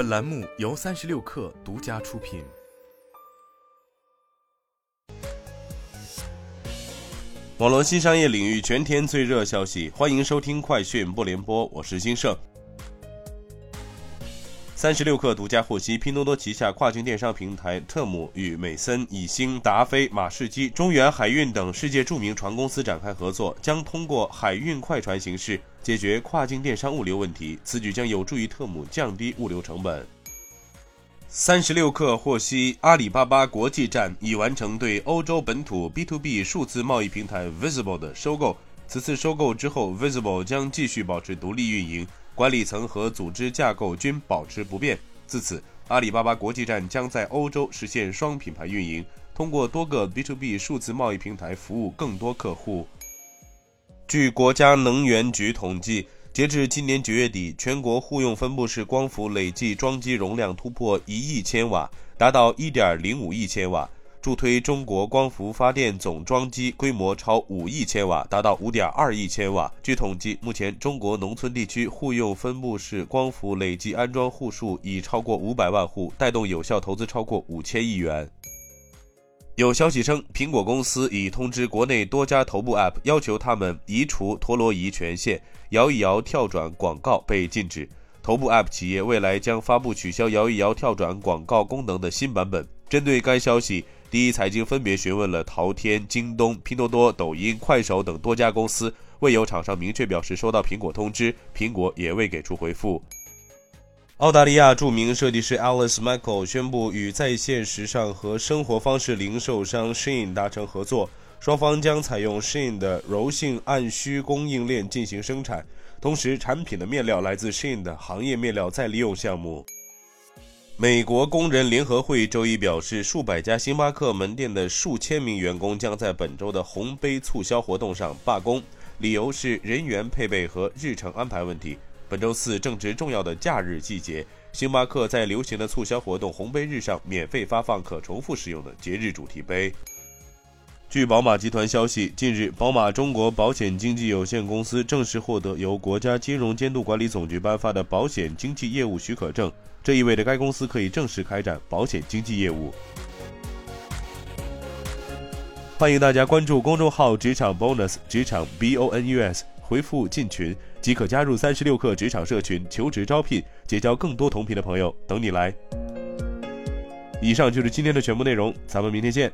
本栏目由三十六氪独家出品。网络新商业领域全天最热消息，欢迎收听快讯不联播，我是金盛。三十六氪独家获悉，拼多多旗下跨境电商平台特姆与美森、以星、达飞、马士基、中远海运等世界著名船公司展开合作，将通过海运快船形式解决跨境电商物流问题。此举将有助于特姆降低物流成本。三十六氪获悉，阿里巴巴国际站已完成对欧洲本土 B to B 数字贸易平台 Visible 的收购。此次收购之后，Visible 将继续保持独立运营。管理层和组织架构均保持不变。自此，阿里巴巴国际站将在欧洲实现双品牌运营，通过多个 B to B 数字贸易平台服务更多客户。据国家能源局统计，截至今年九月底，全国户用分布式光伏累计装机容量突破一亿千瓦，达到一点零五亿千瓦。助推中国光伏发电总装机规模超五亿千瓦，达到五点二亿千瓦。据统计，目前中国农村地区户用分布式光伏累计安装户数已超过五百万户，带动有效投资超过五千亿元。有消息称，苹果公司已通知国内多家头部 App，要求他们移除陀螺仪权限，摇一摇跳转广告被禁止。头部 App 企业未来将发布取消摇一摇跳转广告功能的新版本。针对该消息。第一财经分别询问了淘天、京东、拼多多、抖音、快手等多家公司，未有厂商明确表示收到苹果通知，苹果也未给出回复。澳大利亚著名设计师 Alice Michael 宣布与在线时尚和生活方式零售商 Shein 达成合作，双方将采用 Shein 的柔性按需供应链进行生产，同时产品的面料来自 Shein 的行业面料再利用项目。美国工人联合会周一表示，数百家星巴克门店的数千名员工将在本周的红杯促销活动上罢工，理由是人员配备和日程安排问题。本周四正值重要的假日季节，星巴克在流行的促销活动红杯日上免费发放可重复使用的节日主题杯。据宝马集团消息，近日，宝马中国保险经纪有限公司正式获得由国家金融监督管理总局颁发的保险经纪业务许可证。这意味着该公司可以正式开展保险经纪业务。欢迎大家关注公众号“职场 bonus”，职场 B O N U S，回复“进群”即可加入三十六课职场社群，求职招聘，结交更多同频的朋友，等你来。以上就是今天的全部内容，咱们明天见。